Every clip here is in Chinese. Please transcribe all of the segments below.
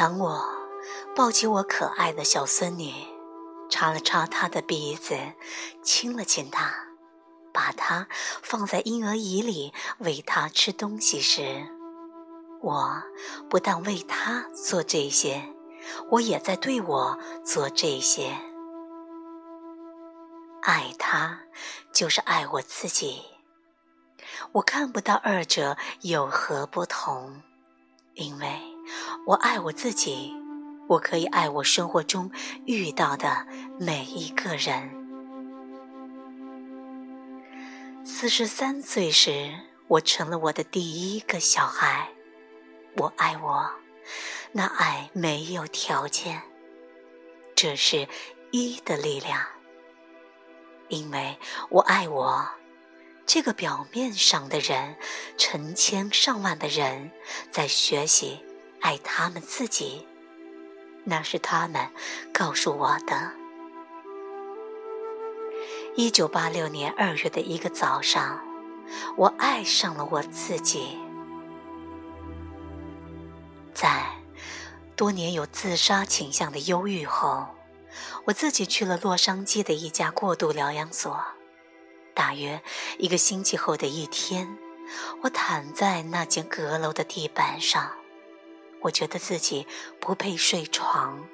当我抱起我可爱的小孙女，擦了擦她的鼻子，亲了亲她，把她放在婴儿椅里喂她吃东西时，我不但为她做这些，我也在对我做这些。爱她，就是爱我自己。我看不到二者有何不同，因为我爱我自己，我可以爱我生活中遇到的每一个人。四十三岁时，我成了我的第一个小孩。我爱我，那爱没有条件，这是一的力量，因为我爱我。这个表面上的人，成千上万的人在学习爱他们自己，那是他们告诉我的。一九八六年二月的一个早上，我爱上了我自己。在多年有自杀倾向的忧郁后，我自己去了洛杉矶的一家过渡疗养所。大约一个星期后的一天，我躺在那间阁楼的地板上，我觉得自己不配睡床。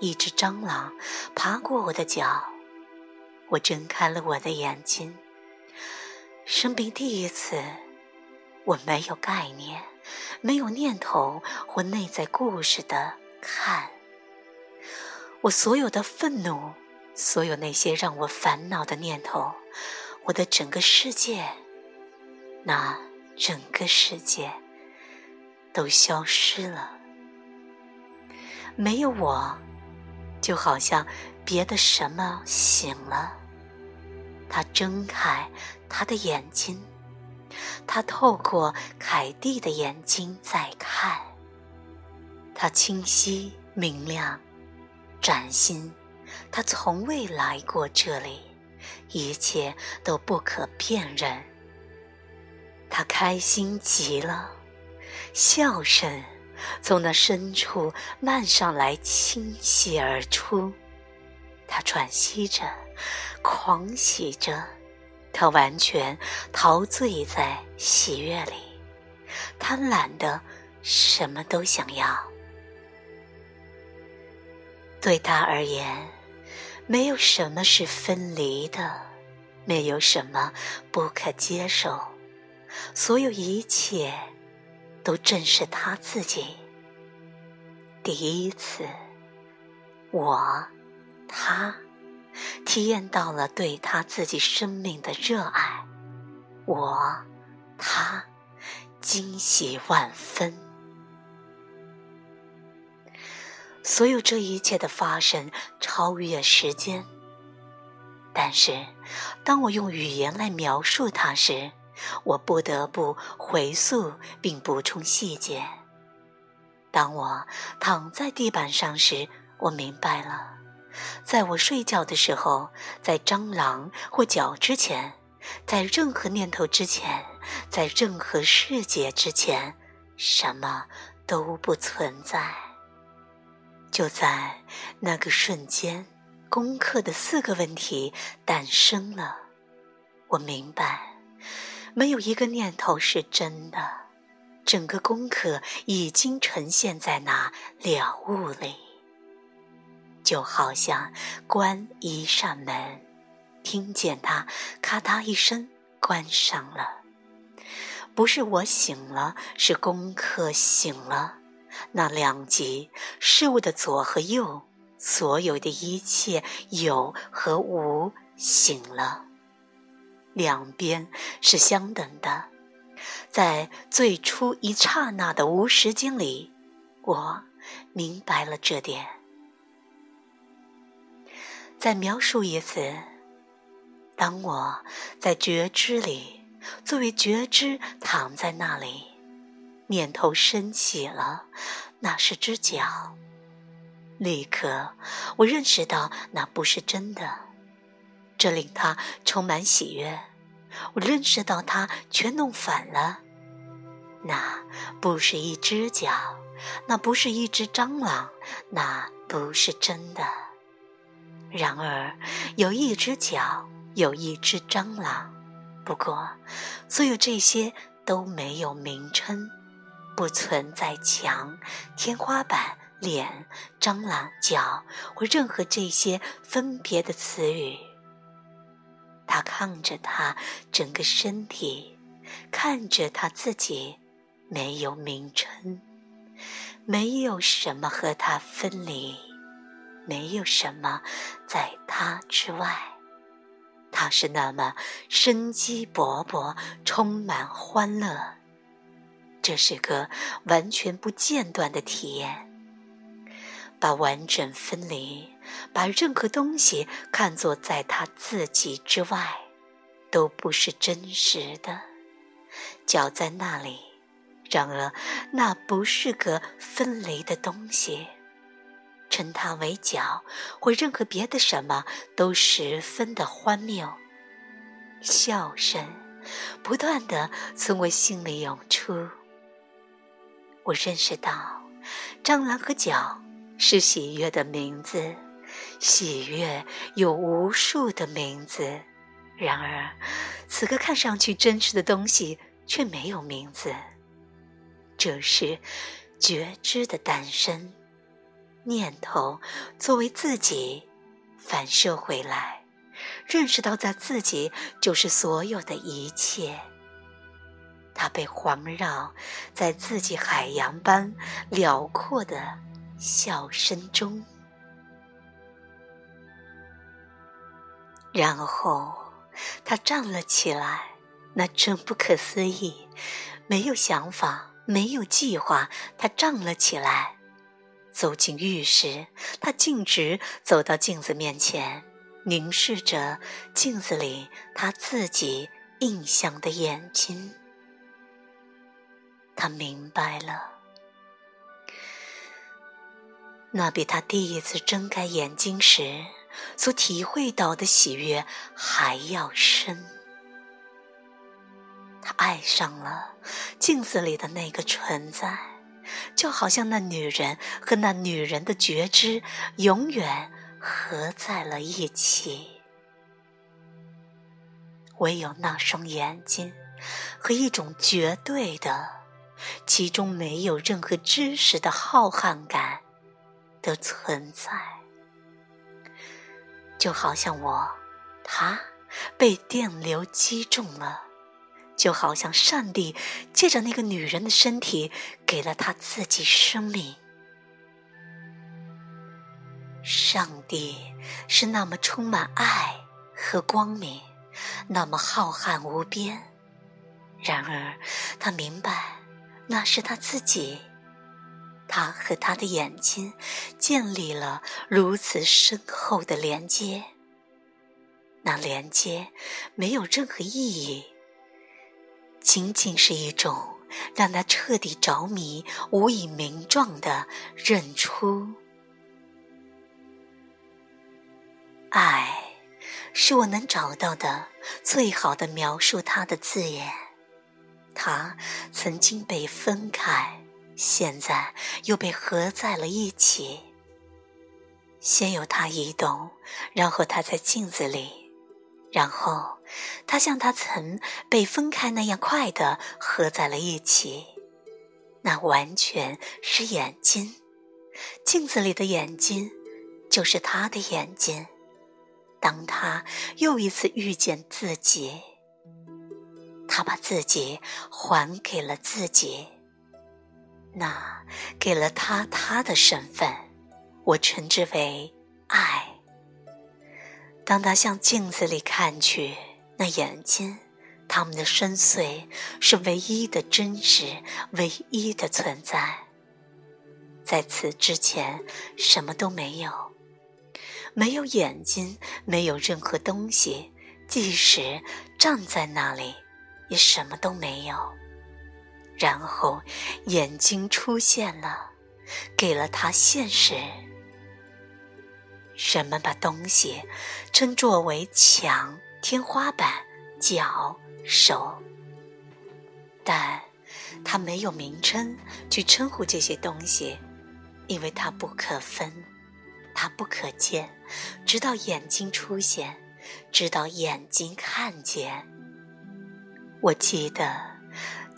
一只蟑螂爬过我的脚，我睁开了我的眼睛。生病第一次，我没有概念，没有念头或内在故事的看，我所有的愤怒。所有那些让我烦恼的念头，我的整个世界，那整个世界都消失了。没有我，就好像别的什么醒了。他睁开他的眼睛，他透过凯蒂的眼睛在看。他清晰明亮，崭新。他从未来过这里，一切都不可辨认。他开心极了，笑声从那深处漫上来，倾泻而出。他喘息着，狂喜着，他完全陶醉在喜悦里，他懒得什么都想要。对他而言。没有什么是分离的，没有什么不可接受，所有一切都正是他自己。第一次，我，他，体验到了对他自己生命的热爱，我，他，惊喜万分。所有这一切的发生超越时间，但是当我用语言来描述它时，我不得不回溯并补充细节。当我躺在地板上时，我明白了，在我睡觉的时候，在蟑螂或脚之前，在任何念头之前，在任何世界之前，什么都不存在。就在那个瞬间，功课的四个问题诞生了。我明白，没有一个念头是真的。整个功课已经呈现在那了悟里，就好像关一扇门，听见它咔嗒一声关上了。不是我醒了，是功课醒了。那两极事物的左和右，所有的一切有和无醒了，两边是相等的。在最初一刹那的无时间里，我明白了这点。再描述一次：当我在觉知里，作为觉知躺在那里。念头升起了，那是只脚。立刻，我认识到那不是真的，这令他充满喜悦。我认识到他全弄反了，那不是一只脚，那不是一只蟑螂，那不是真的。然而，有一只脚，有一只蟑螂。不过，所有这些都没有名称，不存在墙、天花板、脸、蟑螂脚或任何这些分别的词语。他看着他整个身体，看着他自己，没有名称，没有什么和他分离，没有什么在他之外。他是那么生机勃勃，充满欢乐。这是个完全不间断的体验，把完整分离，把任何东西看作在他自己之外，都不是真实的。脚在那里，然而那不是个分离的东西。称它为脚，或任何别的什么，都十分的荒谬。笑声不断的从我心里涌出。我认识到，蟑螂和脚是喜悦的名字，喜悦有无数的名字。然而，此刻看上去真实的东西却没有名字。这是觉知的诞生。念头作为自己反射回来，认识到在自己就是所有的一切。它被环绕在自己海洋般辽阔的笑声中，然后他站了起来，那真不可思议，没有想法，没有计划，他站了起来。走进浴室，他径直走到镜子面前，凝视着镜子里他自己印象的眼睛。他明白了，那比他第一次睁开眼睛时所体会到的喜悦还要深。他爱上了镜子里的那个存在。就好像那女人和那女人的觉知永远合在了一起，唯有那双眼睛和一种绝对的、其中没有任何知识的浩瀚感的存在，就好像我，他被电流击中了。就好像上帝借着那个女人的身体，给了她自己生命。上帝是那么充满爱和光明，那么浩瀚无边。然而，他明白那是他自己。他和他的眼睛建立了如此深厚的连接，那连接没有任何意义。仅仅是一种让他彻底着迷、无以名状的认出。爱，是我能找到的最好的描述他的字眼。他曾经被分开，现在又被合在了一起。先有他移动，然后他在镜子里。然后，他像他曾被分开那样快的合在了一起。那完全是眼睛，镜子里的眼睛，就是他的眼睛。当他又一次遇见自己，他把自己还给了自己，那给了他他的身份，我称之为爱。当他向镜子里看去，那眼睛，他们的深邃是唯一的真实，唯一的存在。在此之前，什么都没有，没有眼睛，没有任何东西，即使站在那里，也什么都没有。然后，眼睛出现了，给了他现实。人们把东西称作为墙、天花板、脚、手，但它没有名称去称呼这些东西，因为它不可分，它不可见，直到眼睛出现，直到眼睛看见。我记得，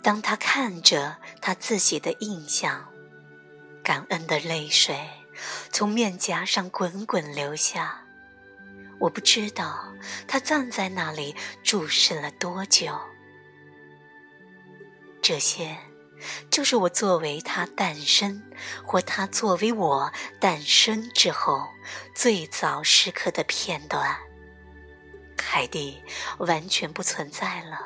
当他看着他自己的印象，感恩的泪水从面颊上滚滚流下。我不知道他站在那里注视了多久。这些，就是我作为他诞生，或他作为我诞生之后最早时刻的片段。凯蒂完全不存在了，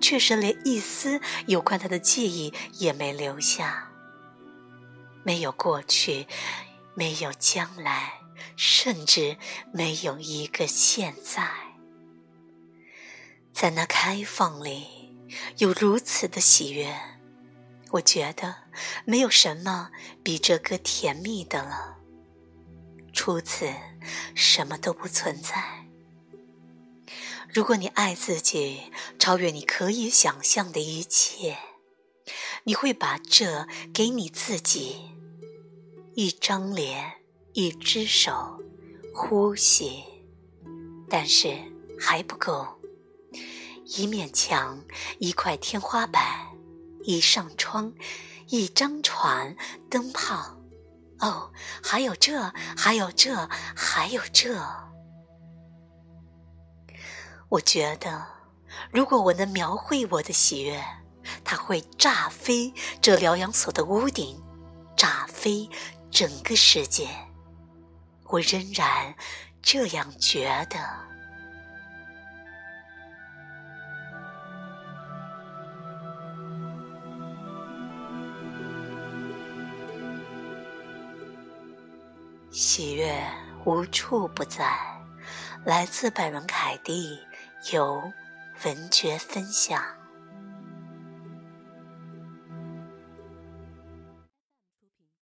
确实连一丝有关他的记忆也没留下。没有过去，没有将来。甚至没有一个现在，在那开放里有如此的喜悦，我觉得没有什么比这歌甜蜜的了。除此，什么都不存在。如果你爱自己超越你可以想象的一切，你会把这给你自己，一张脸。一只手，呼吸，但是还不够。一面墙，一块天花板，一扇窗，一张床，灯泡。哦，还有这，还有这，还有这。我觉得，如果我能描绘我的喜悦，它会炸飞这疗养所的屋顶，炸飞整个世界。我仍然这样觉得。喜悦无处不在，来自百伦凯蒂，由文觉分享。